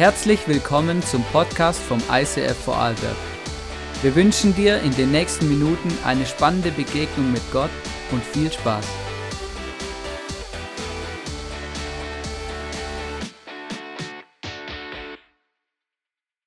Herzlich willkommen zum Podcast vom ICF Vorarlberg. Wir wünschen dir in den nächsten Minuten eine spannende Begegnung mit Gott und viel Spaß.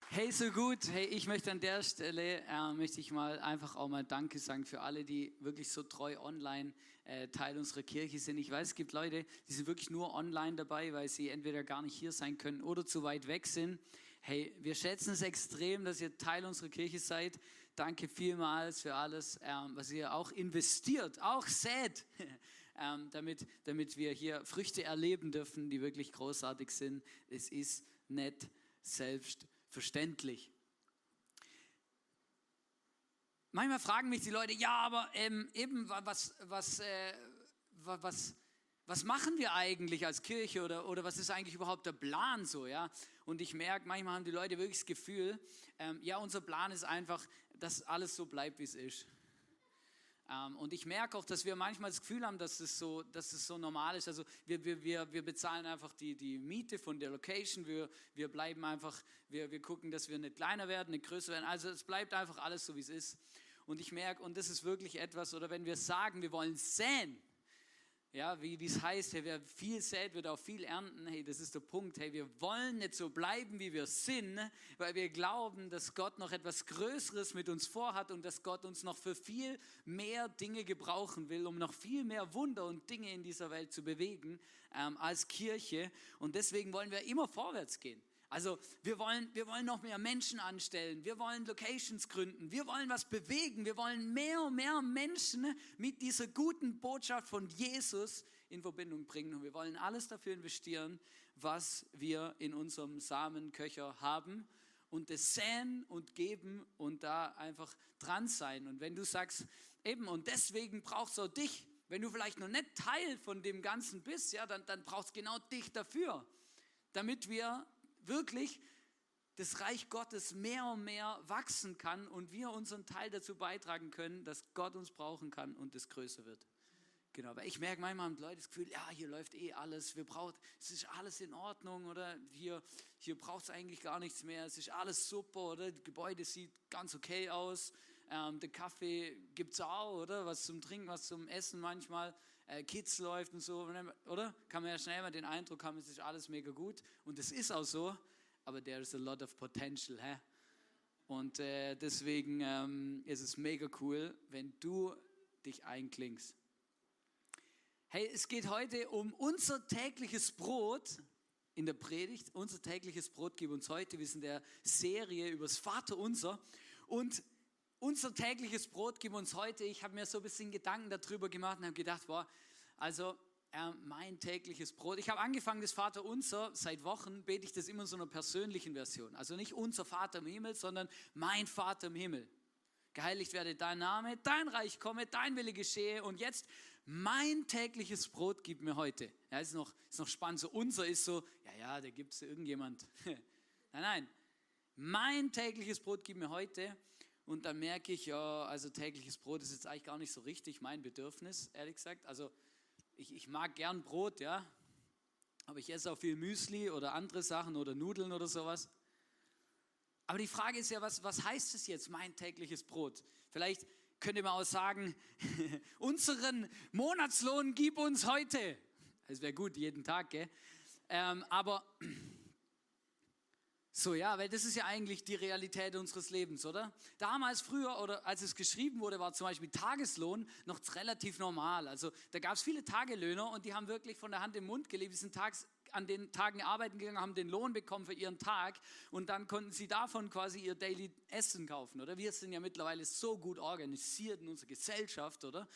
Hey, so gut. Hey, ich möchte an der Stelle, äh, möchte ich mal einfach auch mal Danke sagen für alle, die wirklich so treu online äh, Teil unserer Kirche sind. Ich weiß, es gibt Leute, die sind wirklich nur online dabei, weil sie entweder gar nicht hier sein können oder zu weit weg sind. Hey, wir schätzen es extrem, dass ihr Teil unserer Kirche seid. Danke vielmals für alles, ähm, was ihr auch investiert, auch sät, ähm, damit, damit wir hier Früchte erleben dürfen, die wirklich großartig sind. Es ist nicht selbstverständlich. Manchmal fragen mich die Leute, ja, aber ähm, eben, was, was, äh, was, was machen wir eigentlich als Kirche oder, oder was ist eigentlich überhaupt der Plan so, ja? Und ich merke, manchmal haben die Leute wirklich das Gefühl, ähm, ja, unser Plan ist einfach, dass alles so bleibt, wie es ist. Ähm, und ich merke auch, dass wir manchmal das Gefühl haben, dass es so, dass es so normal ist. Also wir, wir, wir, wir bezahlen einfach die, die Miete von der Location, wir, wir bleiben einfach, wir, wir gucken, dass wir nicht kleiner werden, nicht größer werden. Also es bleibt einfach alles so, wie es ist. Und ich merke, und das ist wirklich etwas, oder wenn wir sagen, wir wollen säen, ja, wie es heißt, hey, wer viel sät, wird auch viel ernten. Hey, das ist der Punkt. Hey, wir wollen nicht so bleiben, wie wir sind, weil wir glauben, dass Gott noch etwas Größeres mit uns vorhat und dass Gott uns noch für viel mehr Dinge gebrauchen will, um noch viel mehr Wunder und Dinge in dieser Welt zu bewegen ähm, als Kirche. Und deswegen wollen wir immer vorwärts gehen. Also wir wollen, wir wollen noch mehr Menschen anstellen, wir wollen Locations gründen, wir wollen was bewegen, wir wollen mehr und mehr Menschen mit dieser guten Botschaft von Jesus in Verbindung bringen. Und wir wollen alles dafür investieren, was wir in unserem Samenköcher haben und das säen und geben und da einfach dran sein. Und wenn du sagst, eben, und deswegen braucht es auch dich, wenn du vielleicht noch nicht Teil von dem Ganzen bist, ja, dann, dann braucht es genau dich dafür, damit wir wirklich das Reich Gottes mehr und mehr wachsen kann und wir unseren Teil dazu beitragen können, dass Gott uns brauchen kann und es größer wird. Genau, weil ich merke manchmal haben Leute das Gefühl, ja, hier läuft eh alles, wir brauchen, es ist alles in Ordnung oder hier, hier braucht es eigentlich gar nichts mehr, es ist alles super oder das Gebäude sieht ganz okay aus, ähm, der Kaffee gibt es auch, oder? Was zum Trinken, was zum Essen manchmal, Kids läuft und so, oder? Kann man ja schnell mal den Eindruck haben, es ist alles mega gut und es ist auch so, aber there is a lot of potential, hä? Und äh, deswegen ähm, ist es mega cool, wenn du dich einklingst. Hey, es geht heute um unser tägliches Brot in der Predigt. Unser tägliches Brot gib uns heute. Wir sind in der Serie über das Vater unser. Und unser tägliches Brot gib uns heute. Ich habe mir so ein bisschen Gedanken darüber gemacht und habe gedacht, boah, also äh, mein tägliches Brot. Ich habe angefangen, das Vater unser, seit Wochen bete ich das immer in so einer persönlichen Version. Also nicht unser Vater im Himmel, sondern mein Vater im Himmel. Geheiligt werde dein Name, dein Reich komme, dein Wille geschehe. Und jetzt mein tägliches Brot gib mir heute. Ja, ist noch, ist noch spannend. So unser ist so, ja, ja, da gibt es irgendjemand. nein, nein. Mein tägliches Brot gib mir heute. Und dann merke ich, ja, also tägliches Brot ist jetzt eigentlich gar nicht so richtig mein Bedürfnis, ehrlich gesagt. Also ich, ich mag gern Brot, ja. Aber ich esse auch viel Müsli oder andere Sachen oder Nudeln oder sowas. Aber die Frage ist ja, was, was heißt es jetzt, mein tägliches Brot? Vielleicht könnte man auch sagen, unseren Monatslohn gib uns heute. Das wäre gut, jeden Tag, gell? Ähm, aber so, ja, weil das ist ja eigentlich die Realität unseres Lebens, oder? Damals, früher, oder als es geschrieben wurde, war zum Beispiel Tageslohn noch relativ normal. Also da gab es viele Tagelöhner und die haben wirklich von der Hand im Mund gelebt. Die sind tags, an den Tagen arbeiten gegangen, haben den Lohn bekommen für ihren Tag und dann konnten sie davon quasi ihr Daily Essen kaufen, oder? Wir sind ja mittlerweile so gut organisiert in unserer Gesellschaft, oder?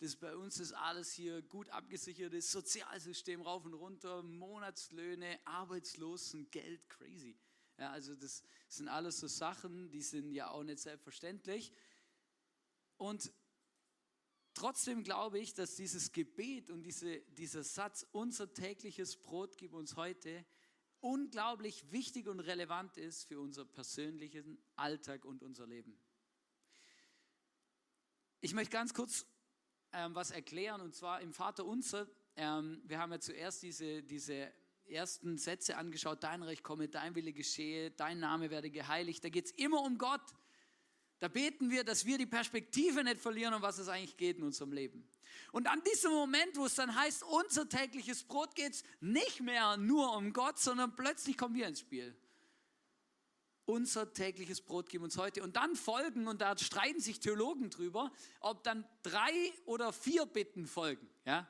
Das bei uns ist alles hier gut abgesichertes Sozialsystem rauf und runter, Monatslöhne, Arbeitslosengeld, crazy. Ja, also das sind alles so Sachen, die sind ja auch nicht selbstverständlich. Und Trotzdem glaube ich, dass dieses Gebet und diese, dieser Satz, unser tägliches Brot gib uns heute, unglaublich wichtig und relevant ist für unser persönlichen Alltag und unser Leben. Ich möchte ganz kurz ähm, was erklären und zwar im Vater unser. Ähm, wir haben ja zuerst diese, diese ersten Sätze angeschaut, dein Reich komme, dein Wille geschehe, dein Name werde geheiligt. Da geht es immer um Gott. Da beten wir, dass wir die Perspektive nicht verlieren, um was es eigentlich geht in unserem Leben. Und an diesem Moment, wo es dann heißt, unser tägliches Brot geht es nicht mehr nur um Gott, sondern plötzlich kommen wir ins Spiel. Unser tägliches Brot gib uns heute. Und dann folgen, und da streiten sich Theologen drüber, ob dann drei oder vier Bitten folgen. Ja?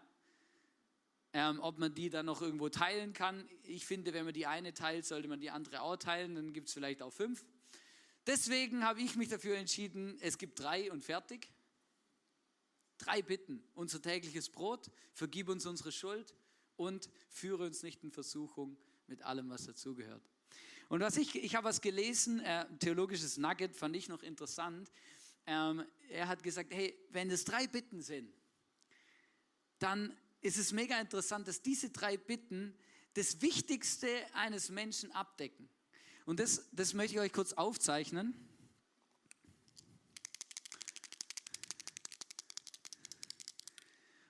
Ähm, ob man die dann noch irgendwo teilen kann. Ich finde, wenn man die eine teilt, sollte man die andere auch teilen. Dann gibt es vielleicht auch fünf. Deswegen habe ich mich dafür entschieden, es gibt drei und fertig. Drei Bitten. Unser tägliches Brot, vergib uns unsere Schuld und führe uns nicht in Versuchung mit allem, was dazugehört. Und was ich, ich habe was gelesen, äh, theologisches Nugget, fand ich noch interessant. Ähm, er hat gesagt, hey, wenn es drei Bitten sind, dann ist es mega interessant, dass diese drei Bitten das Wichtigste eines Menschen abdecken. Und das, das möchte ich euch kurz aufzeichnen.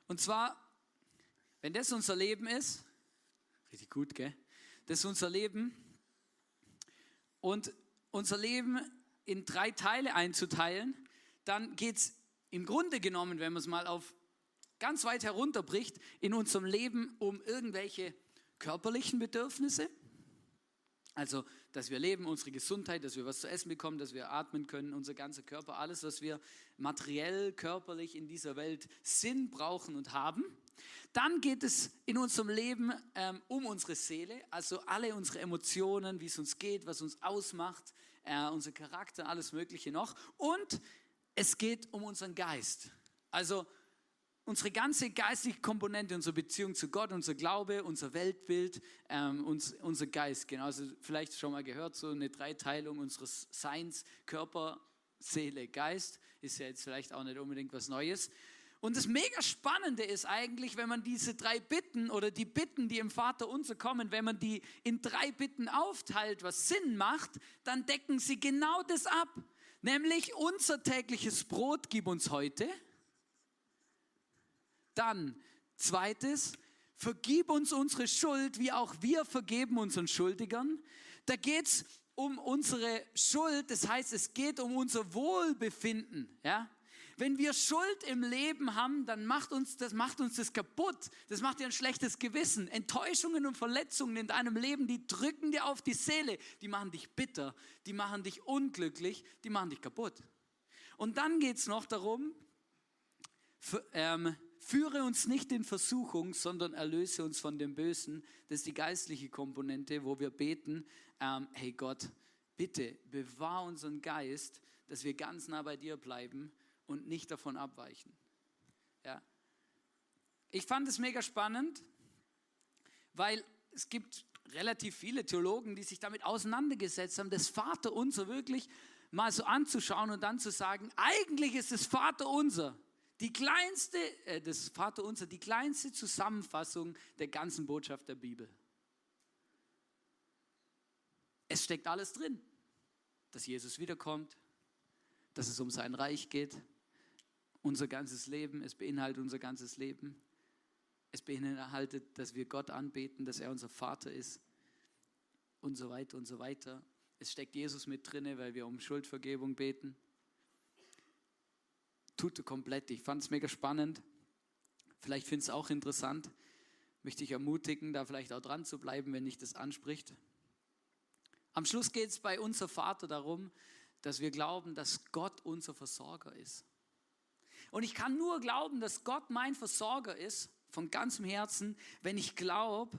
Und zwar, wenn das unser Leben ist, richtig gut, gell? Das ist unser Leben. Und unser Leben in drei Teile einzuteilen, dann geht es im Grunde genommen, wenn man es mal auf ganz weit herunterbricht, in unserem Leben um irgendwelche körperlichen Bedürfnisse. Also, dass wir leben, unsere Gesundheit, dass wir was zu essen bekommen, dass wir atmen können, unser ganzer Körper, alles, was wir materiell, körperlich in dieser Welt Sinn brauchen und haben. Dann geht es in unserem Leben ähm, um unsere Seele, also alle unsere Emotionen, wie es uns geht, was uns ausmacht, äh, unser Charakter, alles Mögliche noch. Und es geht um unseren Geist. Also unsere ganze geistliche Komponente, unsere Beziehung zu Gott, unser Glaube, unser Weltbild, ähm, uns, unser Geist. Genau, also vielleicht schon mal gehört, so eine Dreiteilung unseres Seins, Körper, Seele, Geist, ist ja jetzt vielleicht auch nicht unbedingt was Neues. Und das mega Spannende ist eigentlich, wenn man diese drei Bitten oder die Bitten, die im Vater unser kommen, wenn man die in drei Bitten aufteilt, was Sinn macht, dann decken sie genau das ab. Nämlich unser tägliches Brot gib uns heute dann, zweites, vergib uns unsere Schuld, wie auch wir vergeben unseren Schuldigern. Da geht es um unsere Schuld, das heißt, es geht um unser Wohlbefinden. Ja? Wenn wir Schuld im Leben haben, dann macht uns das, macht uns das kaputt. Das macht dir ein schlechtes Gewissen. Enttäuschungen und Verletzungen in deinem Leben, die drücken dir auf die Seele. Die machen dich bitter, die machen dich unglücklich, die machen dich kaputt. Und dann geht es noch darum, für, ähm, Führe uns nicht in Versuchung, sondern erlöse uns von dem Bösen. Das ist die geistliche Komponente, wo wir beten, ähm, hey Gott, bitte bewahr unseren Geist, dass wir ganz nah bei dir bleiben und nicht davon abweichen. Ja. Ich fand es mega spannend, weil es gibt relativ viele Theologen, die sich damit auseinandergesetzt haben, das Vaterunser wirklich mal so anzuschauen und dann zu sagen, eigentlich ist es Vaterunser die kleinste, äh, das Vaterunser, die kleinste Zusammenfassung der ganzen Botschaft der Bibel. Es steckt alles drin, dass Jesus wiederkommt, dass es um sein Reich geht, unser ganzes Leben, es beinhaltet unser ganzes Leben. Es beinhaltet, dass wir Gott anbeten, dass er unser Vater ist und so weiter und so weiter. Es steckt Jesus mit drinne, weil wir um Schuldvergebung beten. Tute komplett. Ich fand es mega spannend. Vielleicht findest du es auch interessant. Möchte ich ermutigen, da vielleicht auch dran zu bleiben, wenn dich das anspricht. Am Schluss geht es bei unser Vater darum, dass wir glauben, dass Gott unser Versorger ist. Und ich kann nur glauben, dass Gott mein Versorger ist, von ganzem Herzen, wenn ich glaube,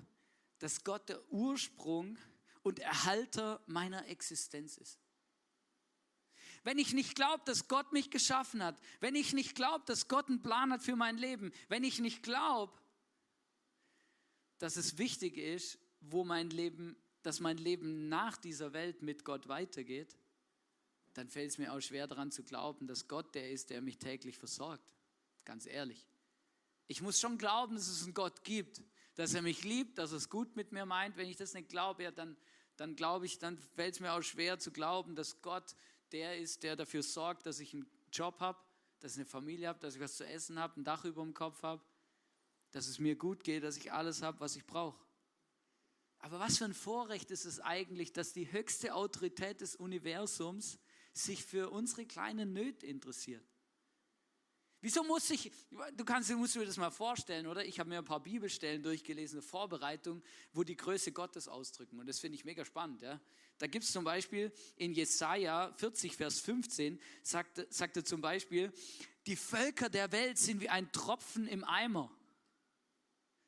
dass Gott der Ursprung und Erhalter meiner Existenz ist wenn ich nicht glaube, dass Gott mich geschaffen hat, wenn ich nicht glaube, dass Gott einen Plan hat für mein Leben, wenn ich nicht glaube, dass es wichtig ist, wo mein Leben, dass mein Leben nach dieser Welt mit Gott weitergeht, dann fällt es mir auch schwer daran zu glauben, dass Gott der ist, der mich täglich versorgt. Ganz ehrlich. Ich muss schon glauben, dass es einen Gott gibt, dass er mich liebt, dass er es gut mit mir meint. Wenn ich das nicht glaube, ja, dann, dann glaube ich, dann fällt es mir auch schwer zu glauben, dass Gott der ist, der dafür sorgt, dass ich einen Job habe, dass ich eine Familie habe, dass ich was zu essen habe, ein Dach über dem Kopf habe, dass es mir gut geht, dass ich alles habe, was ich brauche. Aber was für ein Vorrecht ist es eigentlich, dass die höchste Autorität des Universums sich für unsere kleinen Nöte interessiert? Wieso muss ich, du kannst musst dir das mal vorstellen, oder? Ich habe mir ein paar Bibelstellen durchgelesen, eine Vorbereitung, wo die Größe Gottes ausdrücken. Und das finde ich mega spannend. Ja? Da gibt es zum Beispiel in Jesaja 40, Vers 15, sagt, sagt er zum Beispiel, die Völker der Welt sind wie ein Tropfen im Eimer.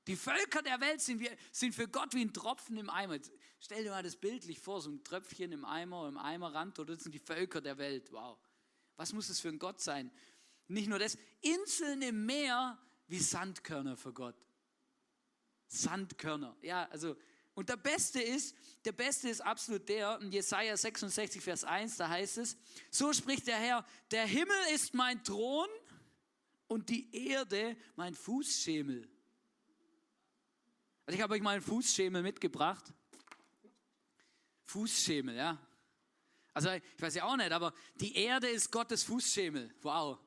Die Völker der Welt sind, wie, sind für Gott wie ein Tropfen im Eimer. Stell dir mal das bildlich vor, so ein Tröpfchen im Eimer, im Eimerrand, oder das sind die Völker der Welt. Wow. Was muss es für ein Gott sein? Nicht nur das, Inseln im Meer wie Sandkörner für Gott. Sandkörner. Ja, also, und der Beste ist, der Beste ist absolut der, in Jesaja 66, Vers 1, da heißt es, so spricht der Herr, der Himmel ist mein Thron und die Erde mein Fußschemel. Also ich habe euch mal einen Fußschemel mitgebracht. Fußschemel, ja. Also ich weiß ja auch nicht, aber die Erde ist Gottes Fußschemel. Wow.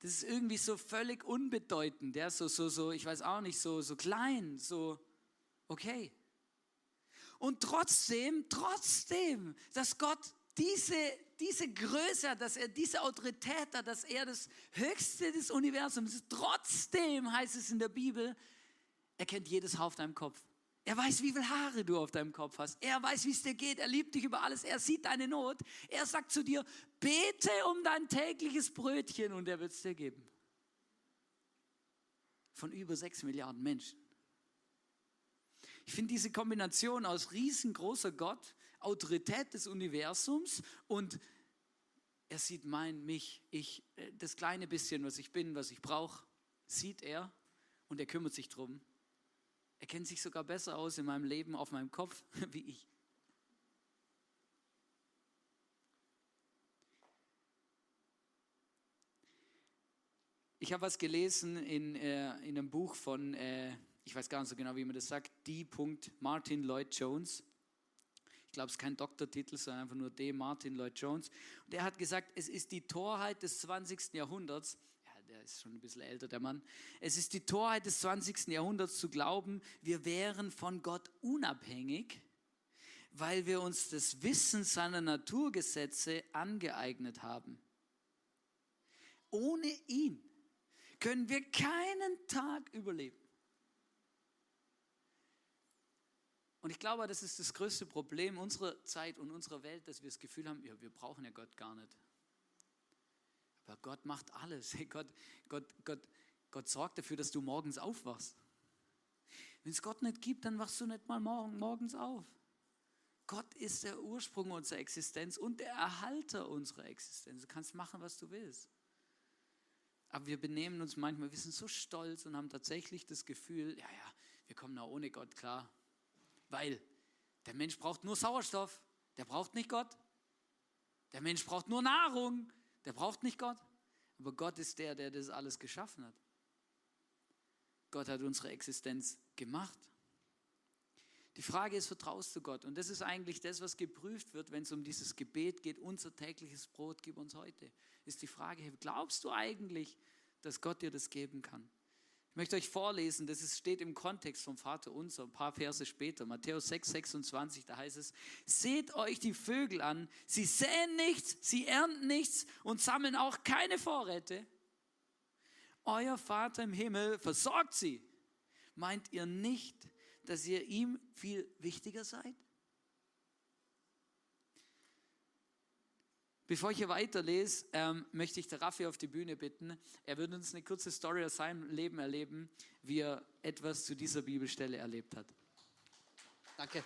Das ist irgendwie so völlig unbedeutend, ja, so, so, so, ich weiß auch nicht, so, so klein, so, okay. Und trotzdem, trotzdem, dass Gott diese, diese Größe hat, dass er diese Autorität hat, dass er das Höchste des Universums ist, trotzdem heißt es in der Bibel, er kennt jedes Haar auf deinem Kopf. Er weiß, wie viele Haare du auf deinem Kopf hast. Er weiß, wie es dir geht. Er liebt dich über alles. Er sieht deine Not. Er sagt zu dir, bete um dein tägliches Brötchen und er wird es dir geben. Von über sechs Milliarden Menschen. Ich finde diese Kombination aus riesengroßer Gott, Autorität des Universums und er sieht mein, mich, ich, äh, das kleine bisschen, was ich bin, was ich brauche, sieht er und er kümmert sich drum er kennt sich sogar besser aus in meinem Leben, auf meinem Kopf, wie ich. Ich habe was gelesen in, äh, in einem Buch von, äh, ich weiß gar nicht so genau, wie man das sagt, D. Martin Lloyd Jones. Ich glaube, es ist kein Doktortitel, sondern einfach nur D. Martin Lloyd Jones. Und er hat gesagt, es ist die Torheit des 20. Jahrhunderts, der ist schon ein bisschen älter, der Mann. Es ist die Torheit des 20. Jahrhunderts zu glauben, wir wären von Gott unabhängig, weil wir uns das Wissen seiner Naturgesetze angeeignet haben. Ohne ihn können wir keinen Tag überleben. Und ich glaube, das ist das größte Problem unserer Zeit und unserer Welt, dass wir das Gefühl haben, ja, wir brauchen ja Gott gar nicht. Aber Gott macht alles. Gott, Gott, Gott, Gott sorgt dafür, dass du morgens aufwachst. Wenn es Gott nicht gibt, dann wachst du nicht mal morgen, morgens auf. Gott ist der Ursprung unserer Existenz und der Erhalter unserer Existenz. Du kannst machen, was du willst. Aber wir benehmen uns manchmal, wir sind so stolz und haben tatsächlich das Gefühl, ja, ja, wir kommen auch ohne Gott klar. Weil der Mensch braucht nur Sauerstoff, der braucht nicht Gott. Der Mensch braucht nur Nahrung, der braucht nicht Gott, aber Gott ist der, der das alles geschaffen hat. Gott hat unsere Existenz gemacht. Die Frage ist, vertraust du Gott? Und das ist eigentlich das, was geprüft wird, wenn es um dieses Gebet geht, unser tägliches Brot gib uns heute. Ist die Frage, glaubst du eigentlich, dass Gott dir das geben kann? Ich möchte euch vorlesen, das steht im Kontext vom Vater unser, ein paar Verse später, Matthäus 6, 26, da heißt es, seht euch die Vögel an, sie säen nichts, sie ernten nichts und sammeln auch keine Vorräte. Euer Vater im Himmel versorgt sie. Meint ihr nicht, dass ihr ihm viel wichtiger seid? Bevor ich hier weiterlese, ähm, möchte ich der Raffi auf die Bühne bitten. Er wird uns eine kurze Story aus seinem Leben erleben, wie er etwas zu dieser Bibelstelle erlebt hat. Danke.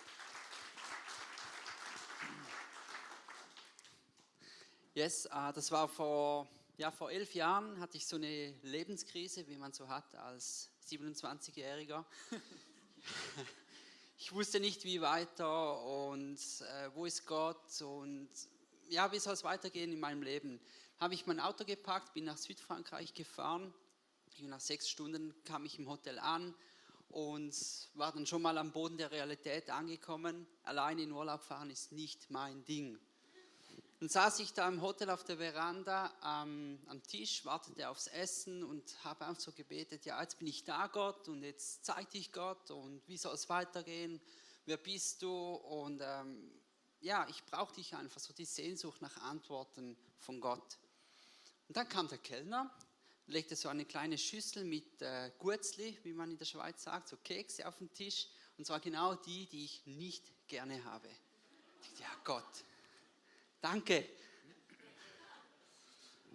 Yes, uh, das war vor, ja, vor elf Jahren, hatte ich so eine Lebenskrise, wie man so hat als 27-Jähriger. ich wusste nicht, wie weiter und äh, wo ist Gott und ja, wie soll es weitergehen in meinem Leben? Habe ich mein Auto gepackt, bin nach Südfrankreich gefahren. Nach sechs Stunden kam ich im Hotel an und war dann schon mal am Boden der Realität angekommen. Allein in Urlaub fahren ist nicht mein Ding. Dann saß ich da im Hotel auf der Veranda ähm, am Tisch, wartete aufs Essen und habe einfach so gebetet, ja, jetzt bin ich da, Gott, und jetzt zeig dich Gott und wie soll es weitergehen, wer bist du und ähm, ja, ich brauche dich einfach, so die Sehnsucht nach Antworten von Gott. Und dann kam der Kellner, legte so eine kleine Schüssel mit äh, Gurzli, wie man in der Schweiz sagt, so Kekse auf den Tisch und zwar genau die, die ich nicht gerne habe. Ja Gott, Danke.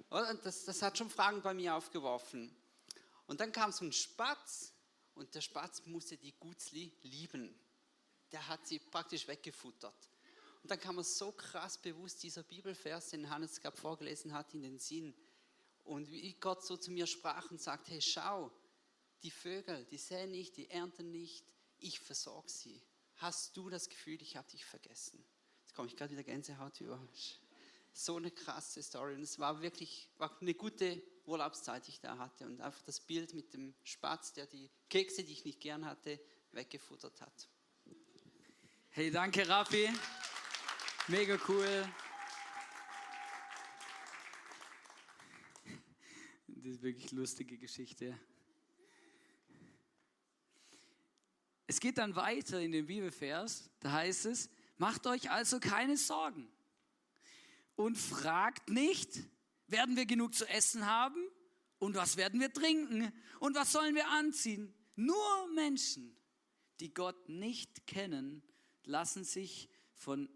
Das, das hat schon Fragen bei mir aufgeworfen. Und dann kam so ein Spatz und der Spatz musste die Gutzli lieben. Der hat sie praktisch weggefuttert. Und dann kam mir so krass bewusst dieser Bibelvers, den Hannes gerade vorgelesen hat, in den Sinn. Und wie Gott so zu mir sprach und sagt, hey, schau, die Vögel, die säen nicht, die ernten nicht, ich versorge sie. Hast du das Gefühl, ich habe dich vergessen? Jetzt komme ich gerade wieder Gänsehaut über. So eine krasse Story. Und es war wirklich war eine gute Urlaubszeit, die ich da hatte. Und einfach das Bild mit dem Spatz, der die Kekse, die ich nicht gern hatte, weggefuttert hat. Hey, danke Raffi. Mega cool. Das ist wirklich eine lustige Geschichte. Es geht dann weiter in dem Bibelvers, da heißt es, Macht euch also keine Sorgen und fragt nicht, werden wir genug zu essen haben und was werden wir trinken und was sollen wir anziehen. Nur Menschen, die Gott nicht kennen, lassen sich von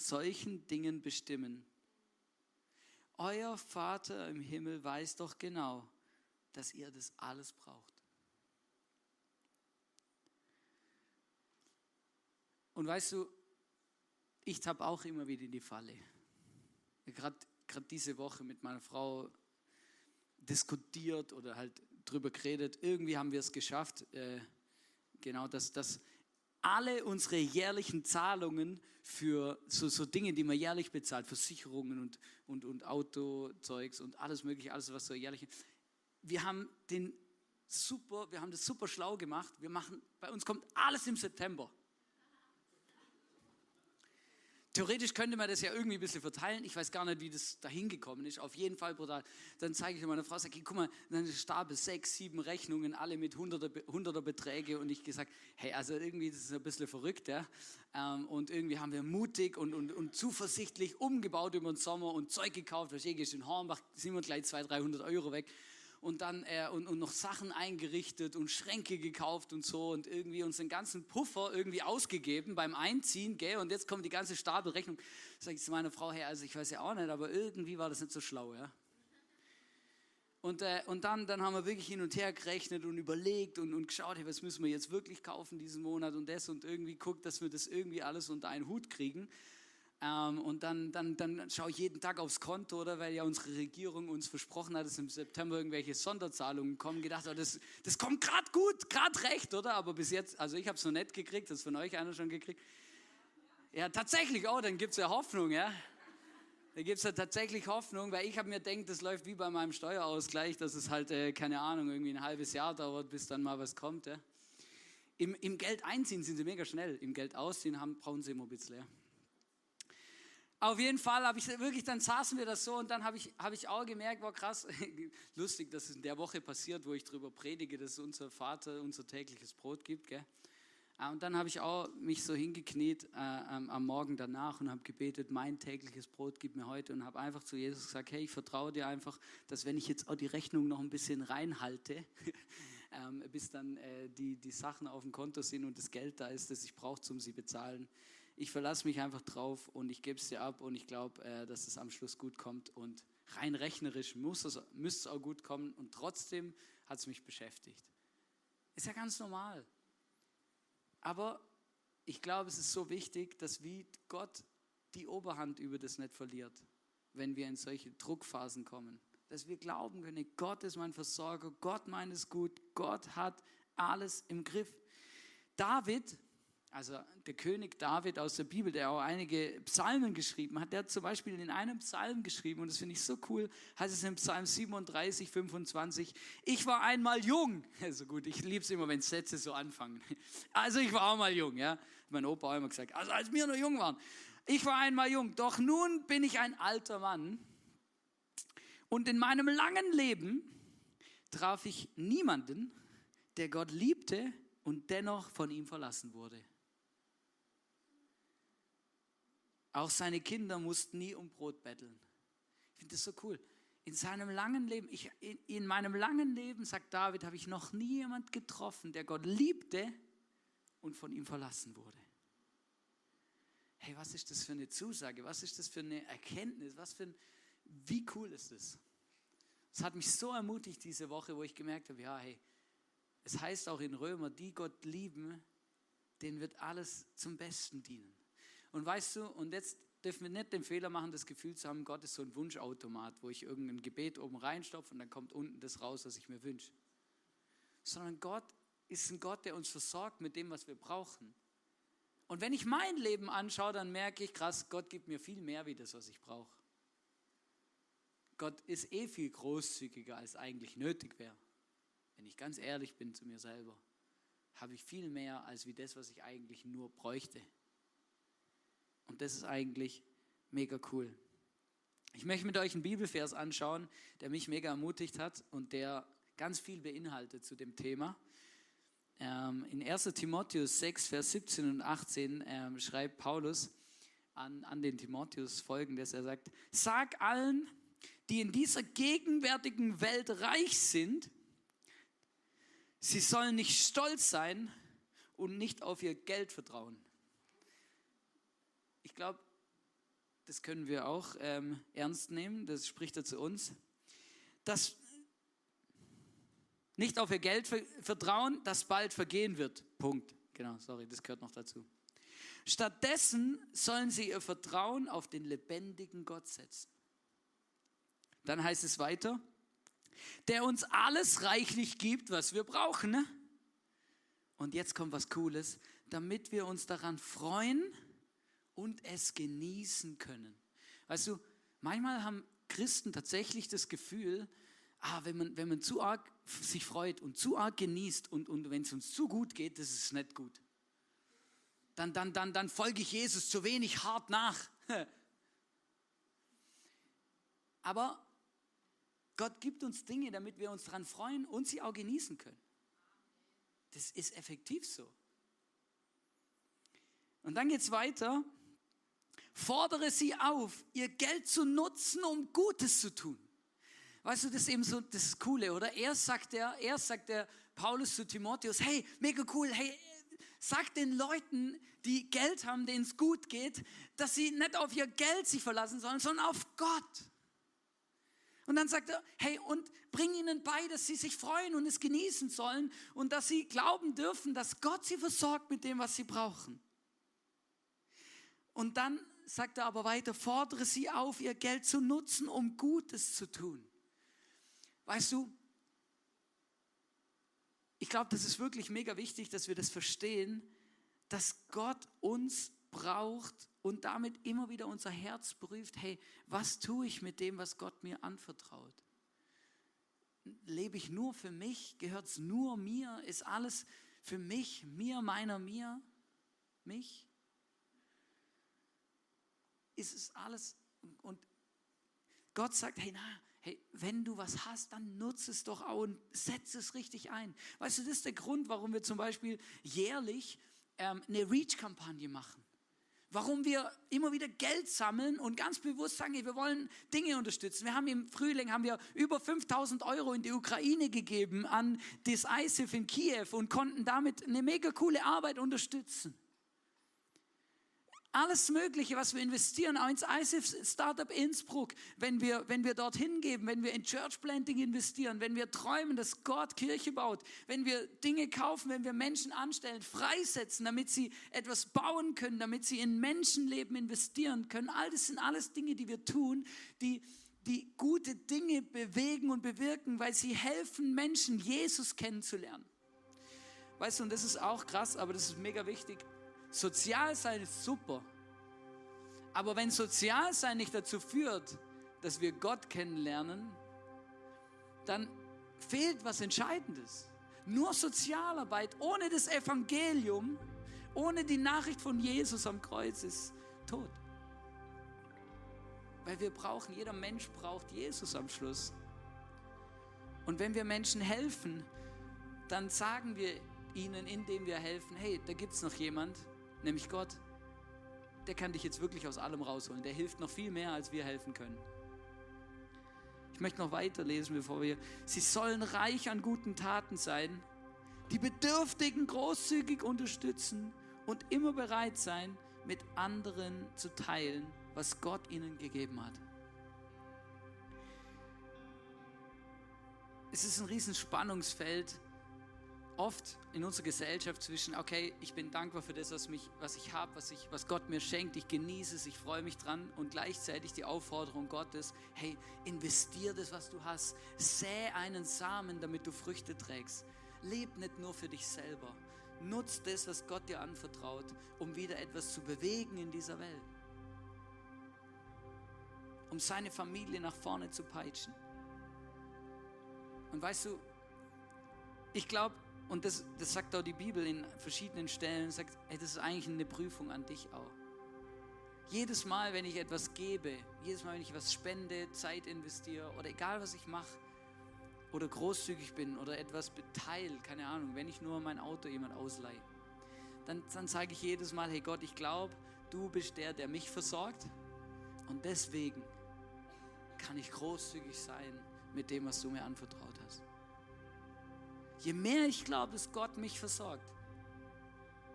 solchen Dingen bestimmen. Euer Vater im Himmel weiß doch genau, dass ihr das alles braucht. Und weißt du, ich tappe auch immer wieder in die Falle. Gerade diese Woche mit meiner Frau diskutiert oder halt drüber geredet. Irgendwie haben wir es geschafft, äh, genau, dass, dass alle unsere jährlichen Zahlungen für so, so Dinge, die man jährlich bezahlt, Versicherungen und, und, und Autozeugs und alles mögliche, alles was so jährlich. Wir haben den super, wir haben das super schlau gemacht. Wir machen, bei uns kommt alles im September. Theoretisch könnte man das ja irgendwie ein bisschen verteilen. Ich weiß gar nicht, wie das dahin gekommen ist. Auf jeden Fall brutal. Dann zeige ich meiner Frau, sage ich, guck mal, dann Stapel sechs, sieben Rechnungen, alle mit hunderter, hunderter Beträge. Und ich gesagt, hey, also irgendwie, das ist ein bisschen verrückt, ja. Ähm, und irgendwie haben wir mutig und, und, und zuversichtlich umgebaut über den Sommer und Zeug gekauft. Was ich in Hornbach sind wir gleich 200, 300 Euro weg und dann äh, und, und noch Sachen eingerichtet und Schränke gekauft und so und irgendwie uns den ganzen Puffer irgendwie ausgegeben beim Einziehen, gell? Und jetzt kommt die ganze Stapelrechnung. Sag ich zu meiner Frau, hey, also ich weiß ja auch nicht, aber irgendwie war das nicht so schlau, ja. Und, äh, und dann, dann haben wir wirklich hin und her gerechnet und überlegt und, und geschaut, hey, was müssen wir jetzt wirklich kaufen diesen Monat und das und irgendwie guckt, dass wir das irgendwie alles unter einen Hut kriegen. Ähm, und dann, dann, dann schaue ich jeden Tag aufs Konto, oder? Weil ja unsere Regierung uns versprochen hat, dass im September irgendwelche Sonderzahlungen kommen. Gedacht, oh, das, das kommt gerade gut, gerade recht, oder? Aber bis jetzt, also ich habe es noch nicht gekriegt, das von euch einer schon gekriegt. Ja, tatsächlich, oh, dann gibt es ja Hoffnung, ja. Da gibt es ja tatsächlich Hoffnung, weil ich habe mir gedacht, das läuft wie bei meinem Steuerausgleich, dass es halt, äh, keine Ahnung, irgendwie ein halbes Jahr dauert, bis dann mal was kommt. Ja. Im, Im Geld einziehen sind sie mega schnell, im Geld ausziehen haben, brauchen sie immer ein bisschen. Ja. Auf jeden Fall habe ich wirklich, dann saßen wir das so und dann habe ich, habe ich auch gemerkt, war krass, lustig, dass es in der Woche passiert, wo ich darüber predige, dass unser Vater unser tägliches Brot gibt. Gell? Ah, und dann habe ich auch mich so hingekniet äh, am Morgen danach und habe gebetet, mein tägliches Brot gib mir heute und habe einfach zu Jesus gesagt, hey, ich vertraue dir einfach, dass wenn ich jetzt auch die Rechnung noch ein bisschen reinhalte, ähm, bis dann äh, die, die Sachen auf dem Konto sind und das Geld da ist, das ich brauche, um sie bezahlen, ich verlasse mich einfach drauf und ich gebe es dir ab und ich glaube, äh, dass es am Schluss gut kommt und rein rechnerisch muss es, müsste es auch gut kommen und trotzdem hat es mich beschäftigt. Ist ja ganz normal. Aber ich glaube, es ist so wichtig, dass wie Gott die Oberhand über das nicht verliert, wenn wir in solche Druckphasen kommen. Dass wir glauben können, Gott ist mein Versorger, Gott meint es gut, Gott hat alles im Griff. David also der König David aus der Bibel, der auch einige Psalmen geschrieben hat, der hat zum Beispiel in einem Psalm geschrieben, und das finde ich so cool, heißt es im Psalm 37, 25, ich war einmal jung. Also gut, ich liebe es immer, wenn Sätze so anfangen. Also ich war auch mal jung, ja. Mein Opa hat immer gesagt, also als wir noch jung waren. Ich war einmal jung, doch nun bin ich ein alter Mann. Und in meinem langen Leben traf ich niemanden, der Gott liebte und dennoch von ihm verlassen wurde. Auch seine Kinder mussten nie um Brot betteln. Ich finde das so cool. In seinem langen Leben, ich, in, in meinem langen Leben, sagt David, habe ich noch nie jemand getroffen, der Gott liebte und von ihm verlassen wurde. Hey, was ist das für eine Zusage? Was ist das für eine Erkenntnis? Was für ein, wie cool ist das? Es hat mich so ermutigt diese Woche, wo ich gemerkt habe, ja, hey, es heißt auch in Römer, die Gott lieben, denen wird alles zum Besten dienen. Und weißt du, und jetzt dürfen wir nicht den Fehler machen, das Gefühl zu haben, Gott ist so ein Wunschautomat, wo ich irgendein Gebet oben reinstopfe und dann kommt unten das raus, was ich mir wünsche. Sondern Gott ist ein Gott, der uns versorgt mit dem, was wir brauchen. Und wenn ich mein Leben anschaue, dann merke ich, krass, Gott gibt mir viel mehr wie das, was ich brauche. Gott ist eh viel großzügiger, als eigentlich nötig wäre. Wenn ich ganz ehrlich bin zu mir selber, habe ich viel mehr als wie das, was ich eigentlich nur bräuchte. Und das ist eigentlich mega cool. Ich möchte mit euch einen Bibelvers anschauen, der mich mega ermutigt hat und der ganz viel beinhaltet zu dem Thema. Ähm, in 1 Timotheus 6, Vers 17 und 18 ähm, schreibt Paulus an, an den Timotheus folgendes. Er sagt, sag allen, die in dieser gegenwärtigen Welt reich sind, sie sollen nicht stolz sein und nicht auf ihr Geld vertrauen ich glaube, das können wir auch ähm, ernst nehmen, das spricht er zu uns, dass nicht auf ihr Geld vertrauen, das bald vergehen wird. Punkt. Genau, sorry, das gehört noch dazu. Stattdessen sollen sie ihr Vertrauen auf den lebendigen Gott setzen. Dann heißt es weiter, der uns alles reichlich gibt, was wir brauchen. Ne? Und jetzt kommt was Cooles, damit wir uns daran freuen, und es genießen können. Weißt du, manchmal haben Christen tatsächlich das Gefühl, ah, wenn, man, wenn man zu arg sich freut und zu arg genießt und, und wenn es uns zu gut geht, das ist nicht gut. Dann, dann, dann, dann folge ich Jesus zu wenig hart nach. Aber Gott gibt uns Dinge, damit wir uns daran freuen und sie auch genießen können. Das ist effektiv so. Und dann geht es weiter fordere sie auf, ihr Geld zu nutzen, um Gutes zu tun. Weißt du, das ist eben so das Coole, oder? Erst sagt er, sagt der Paulus zu Timotheus, hey, mega cool, hey, sag den Leuten, die Geld haben, denen es gut geht, dass sie nicht auf ihr Geld sich verlassen sollen, sondern auf Gott. Und dann sagt er, hey, und bring ihnen bei, dass sie sich freuen und es genießen sollen und dass sie glauben dürfen, dass Gott sie versorgt mit dem, was sie brauchen. Und dann sagt er aber weiter, fordere sie auf, ihr Geld zu nutzen, um Gutes zu tun. Weißt du, ich glaube, das ist wirklich mega wichtig, dass wir das verstehen, dass Gott uns braucht und damit immer wieder unser Herz prüft, hey, was tue ich mit dem, was Gott mir anvertraut? Lebe ich nur für mich? Gehört es nur mir? Ist alles für mich, mir, meiner, mir, mich? Ist es alles. Und Gott sagt, hey, na, hey, wenn du was hast, dann nutze es doch auch und setze es richtig ein. Weißt du, das ist der Grund, warum wir zum Beispiel jährlich ähm, eine Reach-Kampagne machen. Warum wir immer wieder Geld sammeln und ganz bewusst sagen, wir wollen Dinge unterstützen. Wir haben im Frühling haben wir über 5000 Euro in die Ukraine gegeben an das ISIF in Kiew und konnten damit eine mega coole Arbeit unterstützen. Alles Mögliche, was wir investieren, auch ins ISIF Startup Innsbruck, wenn wir, wenn wir dorthin geben, wenn wir in Church Planting investieren, wenn wir träumen, dass Gott Kirche baut, wenn wir Dinge kaufen, wenn wir Menschen anstellen, freisetzen, damit sie etwas bauen können, damit sie in Menschenleben investieren können. All das sind alles Dinge, die wir tun, die, die gute Dinge bewegen und bewirken, weil sie helfen, Menschen Jesus kennenzulernen. Weißt du, und das ist auch krass, aber das ist mega wichtig. Sozial sein ist super. Aber wenn sozial sein nicht dazu führt, dass wir Gott kennenlernen, dann fehlt was Entscheidendes. Nur Sozialarbeit ohne das Evangelium, ohne die Nachricht von Jesus am Kreuz ist tot. Weil wir brauchen, jeder Mensch braucht Jesus am Schluss. Und wenn wir Menschen helfen, dann sagen wir ihnen, indem wir helfen, hey, da gibt es noch jemand, nämlich Gott, der kann dich jetzt wirklich aus allem rausholen. Der hilft noch viel mehr, als wir helfen können. Ich möchte noch weiterlesen, bevor wir. Sie sollen reich an guten Taten sein, die Bedürftigen großzügig unterstützen und immer bereit sein, mit anderen zu teilen, was Gott ihnen gegeben hat. Es ist ein riesen Spannungsfeld, oft in unserer Gesellschaft zwischen, okay, ich bin dankbar für das, was, mich, was ich habe, was, was Gott mir schenkt, ich genieße es, ich freue mich dran und gleichzeitig die Aufforderung Gottes, hey, investier das, was du hast, säe einen Samen, damit du Früchte trägst. Leb nicht nur für dich selber, nutz das, was Gott dir anvertraut, um wieder etwas zu bewegen in dieser Welt, um seine Familie nach vorne zu peitschen. Und weißt du, ich glaube, und das, das sagt auch die Bibel in verschiedenen Stellen, sagt, hey, das ist eigentlich eine Prüfung an dich auch. Jedes Mal, wenn ich etwas gebe, jedes Mal, wenn ich etwas spende, Zeit investiere oder egal was ich mache oder großzügig bin oder etwas beteile, keine Ahnung, wenn ich nur mein Auto jemand ausleihe, dann, dann sage ich jedes Mal, hey Gott, ich glaube, du bist der, der mich versorgt und deswegen kann ich großzügig sein mit dem, was du mir anvertraut hast. Je mehr ich glaube, dass Gott mich versorgt,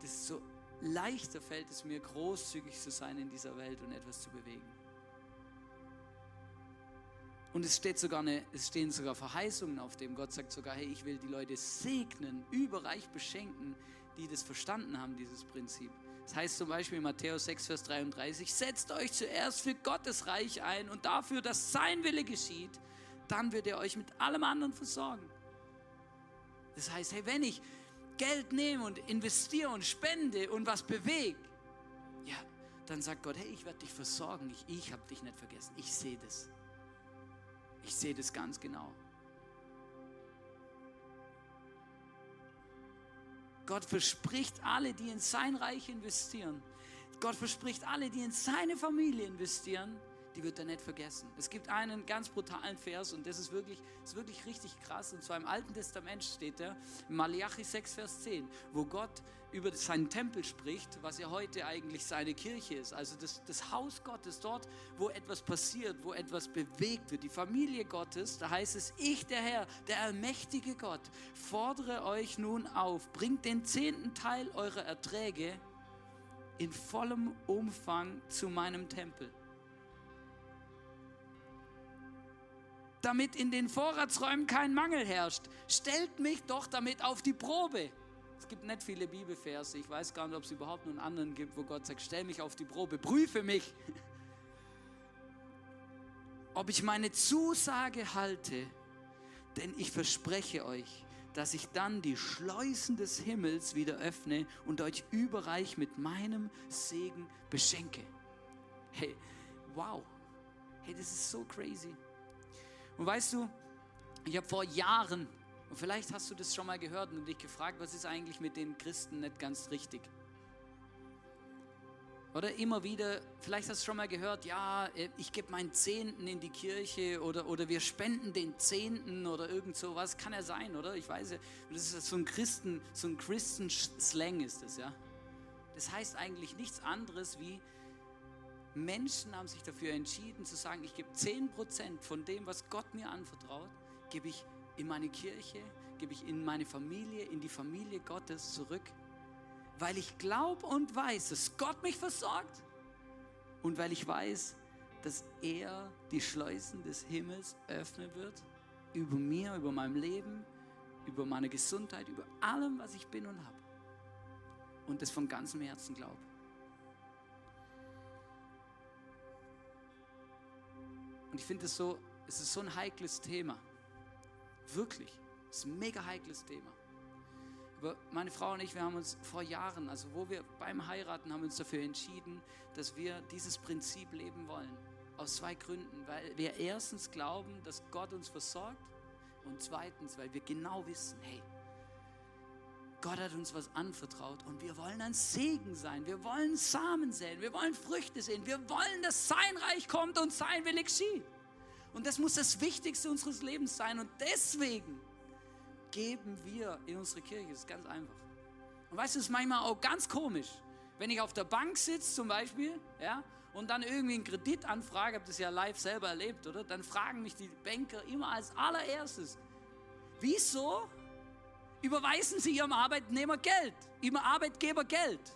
desto leichter fällt es mir, großzügig zu sein in dieser Welt und etwas zu bewegen. Und es, steht sogar eine, es stehen sogar Verheißungen auf dem. Gott sagt sogar, hey, ich will die Leute segnen, überreich beschenken, die das verstanden haben, dieses Prinzip. Das heißt zum Beispiel in Matthäus 6, Vers 33, setzt euch zuerst für Gottes Reich ein und dafür, dass sein Wille geschieht, dann wird er euch mit allem anderen versorgen. Das heißt, hey, wenn ich Geld nehme und investiere und spende und was bewege, ja, dann sagt Gott, hey, ich werde dich versorgen. Ich, ich habe dich nicht vergessen. Ich sehe das. Ich sehe das ganz genau. Gott verspricht alle, die in sein Reich investieren. Gott verspricht alle, die in seine Familie investieren, die wird er nicht vergessen. Es gibt einen ganz brutalen Vers und das ist wirklich, ist wirklich richtig krass. Und zwar im Alten Testament steht er, Malachi 6, Vers 10, wo Gott über seinen Tempel spricht, was ja heute eigentlich seine Kirche ist. Also das, das Haus Gottes, dort, wo etwas passiert, wo etwas bewegt wird. Die Familie Gottes, da heißt es, ich der Herr, der allmächtige Gott, fordere euch nun auf, bringt den zehnten Teil eurer Erträge in vollem Umfang zu meinem Tempel damit in den Vorratsräumen kein Mangel herrscht. Stellt mich doch damit auf die Probe. Es gibt nicht viele Bibelverse. Ich weiß gar nicht, ob es überhaupt einen anderen gibt, wo Gott sagt, stell mich auf die Probe, prüfe mich. Ob ich meine Zusage halte, denn ich verspreche euch, dass ich dann die Schleusen des Himmels wieder öffne und euch überreich mit meinem Segen beschenke. Hey, wow. Hey, das ist so crazy. Und weißt du, ich habe vor Jahren, und vielleicht hast du das schon mal gehört und dich gefragt, was ist eigentlich mit den Christen nicht ganz richtig? Oder immer wieder, vielleicht hast du schon mal gehört, ja, äh, ich gebe meinen Zehnten in die Kirche oder, oder wir spenden den Zehnten oder irgend sowas. Kann ja sein, oder? Ich weiß ja, das ist so ein Christen, so ein Christen-Slang ist das, ja. Das heißt eigentlich nichts anderes wie, Menschen haben sich dafür entschieden zu sagen, ich gebe 10% von dem, was Gott mir anvertraut, gebe ich in meine Kirche, gebe ich in meine Familie, in die Familie Gottes zurück, weil ich glaube und weiß, dass Gott mich versorgt und weil ich weiß, dass er die Schleusen des Himmels öffnen wird über mir, über mein Leben, über meine Gesundheit, über allem, was ich bin und habe. Und das von ganzem Herzen glaube. Und ich finde es so, es ist so ein heikles Thema. Wirklich. Es ist ein mega heikles Thema. Aber meine Frau und ich, wir haben uns vor Jahren, also wo wir beim Heiraten, haben uns dafür entschieden, dass wir dieses Prinzip leben wollen. Aus zwei Gründen. Weil wir erstens glauben, dass Gott uns versorgt und zweitens, weil wir genau wissen, hey, Gott hat uns was anvertraut und wir wollen ein Segen sein. Wir wollen Samen säen. Wir wollen Früchte sehen. Wir wollen, dass sein Reich kommt und sein Wille geschieht. Und das muss das Wichtigste unseres Lebens sein. Und deswegen geben wir in unsere Kirche. Das ist ganz einfach. Und weißt du, es ist manchmal auch ganz komisch, wenn ich auf der Bank sitze zum Beispiel, ja, und dann irgendwie einen Kredit anfrage, habe das ja live selber erlebt, oder? Dann fragen mich die Banker immer als allererstes, wieso überweisen sie ihrem Arbeitnehmer Geld, ihrem Arbeitgeber Geld?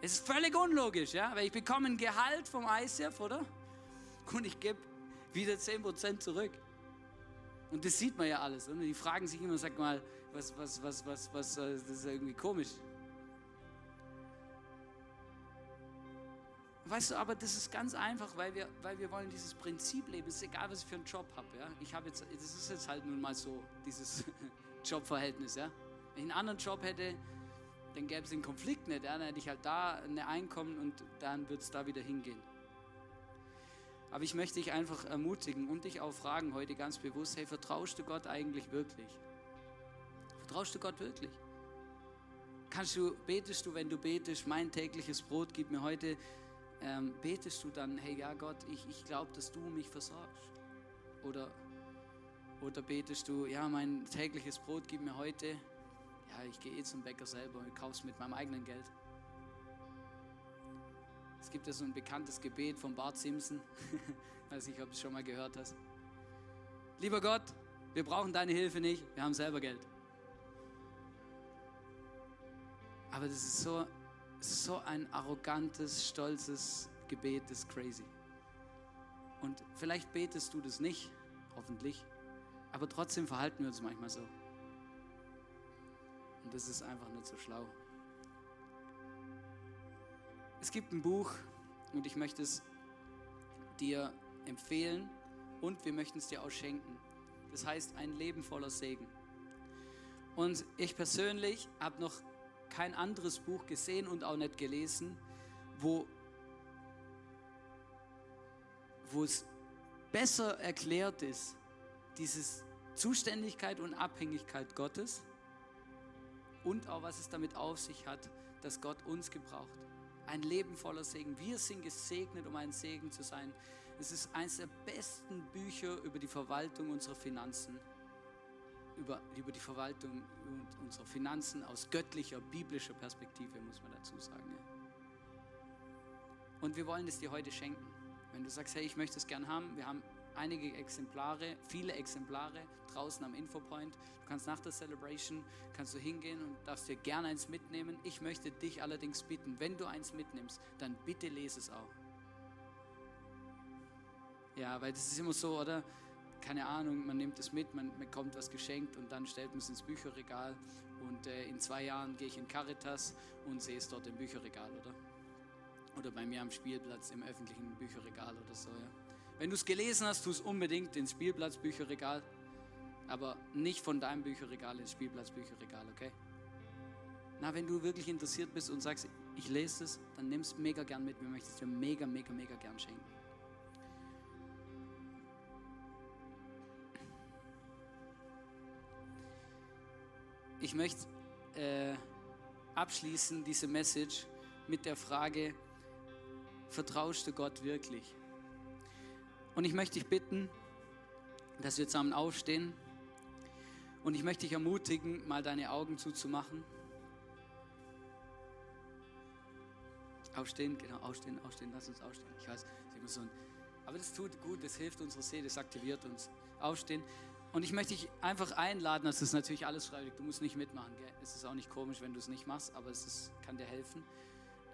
Es ist völlig unlogisch, ja, weil ich bekomme ein Gehalt vom ICF, oder? Und ich gebe wieder 10% zurück. Und das sieht man ja alles. Und die fragen sich immer, sag mal, was, was, was, was, was, äh, das ist irgendwie komisch. Weißt du, aber das ist ganz einfach, weil wir, weil wir wollen dieses Prinzip leben. Es ist egal, was ich für einen Job habe. Ja? Ich habe jetzt, das ist jetzt halt nun mal so, dieses Jobverhältnis. Ja? Wenn ich einen anderen Job hätte, dann gäbe es den Konflikt nicht. Ja? Dann hätte ich halt da ein Einkommen und dann wird es da wieder hingehen. Aber ich möchte dich einfach ermutigen und dich auch fragen heute ganz bewusst, hey, vertraust du Gott eigentlich wirklich? Vertraust du Gott wirklich? Kannst du, betest du, wenn du betest, mein tägliches Brot gib mir heute, ähm, betest du dann, hey ja Gott, ich, ich glaube, dass du mich versorgst? Oder, oder betest du, ja, mein tägliches Brot gib mir heute, ja, ich gehe eh zum Bäcker selber und kaufe es mit meinem eigenen Geld. Es gibt ja so ein bekanntes Gebet von Bart Simpson. Weiß nicht, ob du es schon mal gehört hast. Lieber Gott, wir brauchen deine Hilfe nicht, wir haben selber Geld. Aber das ist so, so ein arrogantes, stolzes Gebet, das ist crazy. Und vielleicht betest du das nicht, hoffentlich, aber trotzdem verhalten wir uns manchmal so. Und das ist einfach nicht so schlau. Es gibt ein Buch und ich möchte es dir empfehlen und wir möchten es dir auch schenken. Das heißt ein Leben voller Segen. Und ich persönlich habe noch kein anderes Buch gesehen und auch nicht gelesen, wo, wo es besser erklärt ist, diese Zuständigkeit und Abhängigkeit Gottes und auch was es damit auf sich hat, dass Gott uns gebraucht ein Leben voller Segen. Wir sind gesegnet, um ein Segen zu sein. Es ist eines der besten Bücher über die Verwaltung unserer Finanzen. Über, über die Verwaltung unserer Finanzen aus göttlicher, biblischer Perspektive, muss man dazu sagen. Und wir wollen es dir heute schenken. Wenn du sagst, hey, ich möchte es gern haben, wir haben einige Exemplare, viele Exemplare draußen am Infopoint. Du kannst nach der Celebration, kannst du hingehen und darfst dir gerne eins mitnehmen. Ich möchte dich allerdings bitten, wenn du eins mitnimmst, dann bitte lese es auch. Ja, weil das ist immer so, oder? Keine Ahnung, man nimmt es mit, man bekommt was geschenkt und dann stellt man es ins Bücherregal und äh, in zwei Jahren gehe ich in Caritas und sehe es dort im Bücherregal, oder? Oder bei mir am Spielplatz im öffentlichen Bücherregal oder so, ja. Wenn du es gelesen hast, tu es unbedingt ins Spielplatzbücherregal, aber nicht von deinem Bücherregal ins Spielplatzbücherregal, okay? Na, wenn du wirklich interessiert bist und sagst, ich lese es, dann nimm es mega gern mit. Wir möchten es dir mega, mega, mega gern schenken. Ich möchte äh, abschließen diese Message mit der Frage, vertraust du Gott wirklich? Und ich möchte dich bitten, dass wir zusammen aufstehen. Und ich möchte dich ermutigen, mal deine Augen zuzumachen. Aufstehen, genau, aufstehen, aufstehen, lass uns aufstehen. Ich weiß, ist immer so ein, aber das tut gut, das hilft unserer Seele, das aktiviert uns. Aufstehen. Und ich möchte dich einfach einladen, das ist natürlich alles freiwillig, du musst nicht mitmachen. Gell? Es ist auch nicht komisch, wenn du es nicht machst, aber es ist, kann dir helfen.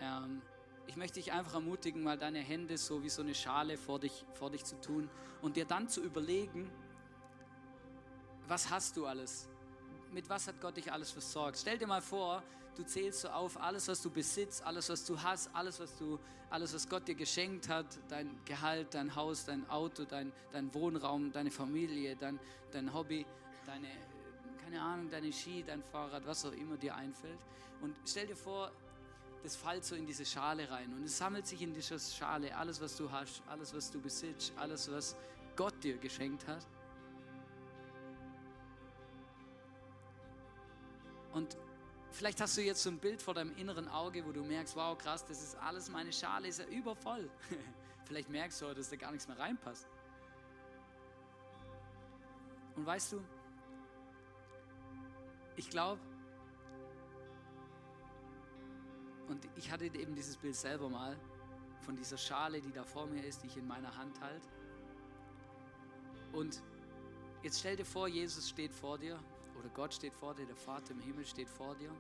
Ähm, ich möchte dich einfach ermutigen, mal deine Hände so wie so eine Schale vor dich, vor dich zu tun und dir dann zu überlegen, was hast du alles? Mit was hat Gott dich alles versorgt? Stell dir mal vor, du zählst so auf alles, was du besitzt, alles, was du hast, alles, was, du, alles, was Gott dir geschenkt hat, dein Gehalt, dein Haus, dein Auto, dein, dein Wohnraum, deine Familie, dein, dein Hobby, deine, keine Ahnung, deine Ski, dein Fahrrad, was auch immer dir einfällt. Und stell dir vor, das fällt so in diese Schale rein und es sammelt sich in dieser Schale alles, was du hast, alles, was du besitzt, alles, was Gott dir geschenkt hat. Und vielleicht hast du jetzt so ein Bild vor deinem inneren Auge, wo du merkst, wow, krass, das ist alles, meine Schale ist ja übervoll. vielleicht merkst du, dass da gar nichts mehr reinpasst. Und weißt du, ich glaube, und ich hatte eben dieses Bild selber mal von dieser Schale, die da vor mir ist, die ich in meiner Hand halte. Und jetzt stell dir vor, Jesus steht vor dir oder Gott steht vor dir, der Vater im Himmel steht vor dir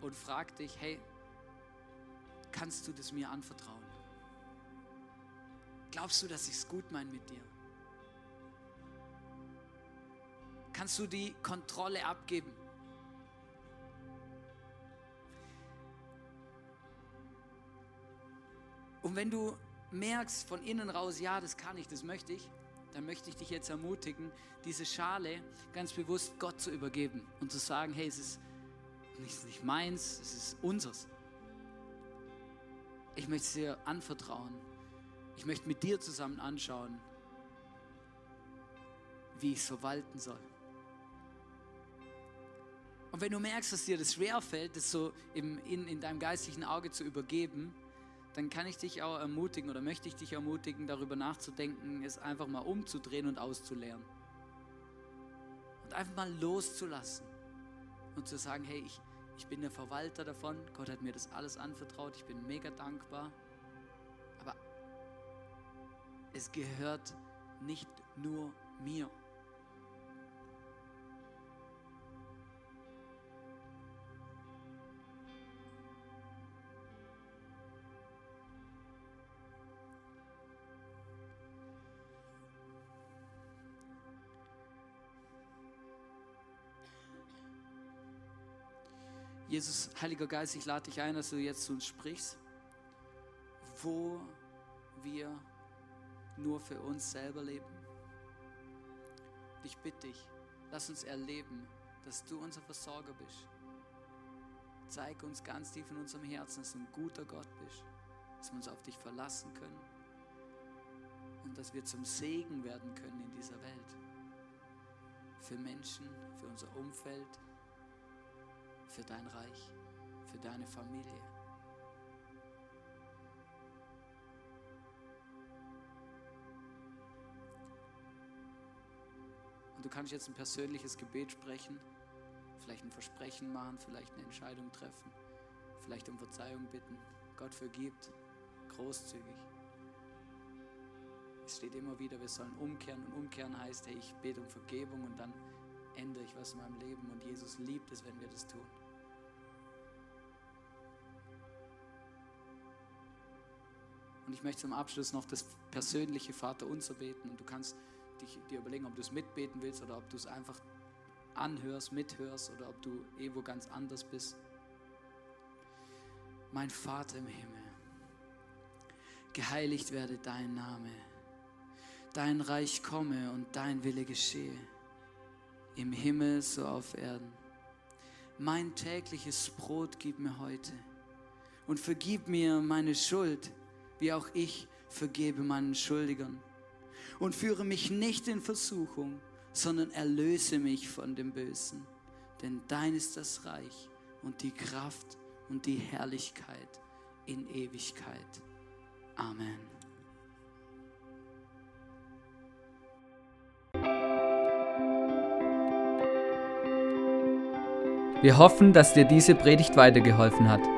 und fragt dich, hey, kannst du das mir anvertrauen? Glaubst du, dass ich es gut meine mit dir? Kannst du die Kontrolle abgeben? Und wenn du merkst von innen raus, ja, das kann ich, das möchte ich, dann möchte ich dich jetzt ermutigen, diese Schale ganz bewusst Gott zu übergeben und zu sagen, hey, es ist nicht, nicht meins, es ist unseres. Ich möchte es dir anvertrauen. Ich möchte mit dir zusammen anschauen, wie ich es verwalten soll. Und wenn du merkst, dass dir das schwerfällt, das so im, in, in deinem geistlichen Auge zu übergeben, dann kann ich dich auch ermutigen oder möchte ich dich ermutigen, darüber nachzudenken, es einfach mal umzudrehen und auszuleeren. Und einfach mal loszulassen und zu sagen, hey, ich, ich bin der Verwalter davon, Gott hat mir das alles anvertraut, ich bin mega dankbar, aber es gehört nicht nur mir. Jesus, Heiliger Geist, ich lade dich ein, dass du jetzt zu uns sprichst, wo wir nur für uns selber leben. Ich bitte dich, lass uns erleben, dass du unser Versorger bist. Zeig uns ganz tief in unserem Herzen, dass du ein guter Gott bist, dass wir uns auf dich verlassen können und dass wir zum Segen werden können in dieser Welt. Für Menschen, für unser Umfeld, für dein Reich, für deine Familie. Und du kannst jetzt ein persönliches Gebet sprechen, vielleicht ein Versprechen machen, vielleicht eine Entscheidung treffen, vielleicht um Verzeihung bitten. Gott vergibt, großzügig. Es steht immer wieder, wir sollen umkehren und umkehren heißt, hey, ich bete um Vergebung und dann ändere ich was in meinem Leben und Jesus liebt es, wenn wir das tun. Und ich möchte zum Abschluss noch das persönliche Vaterunser beten und du kannst dich, dir überlegen, ob du es mitbeten willst oder ob du es einfach anhörst, mithörst oder ob du irgendwo ganz anders bist. Mein Vater im Himmel, geheiligt werde dein Name, dein Reich komme und dein Wille geschehe im Himmel so auf Erden. Mein tägliches Brot gib mir heute und vergib mir meine Schuld, wie auch ich vergebe meinen Schuldigern. Und führe mich nicht in Versuchung, sondern erlöse mich von dem Bösen. Denn dein ist das Reich und die Kraft und die Herrlichkeit in Ewigkeit. Amen. Wir hoffen, dass dir diese Predigt weitergeholfen hat.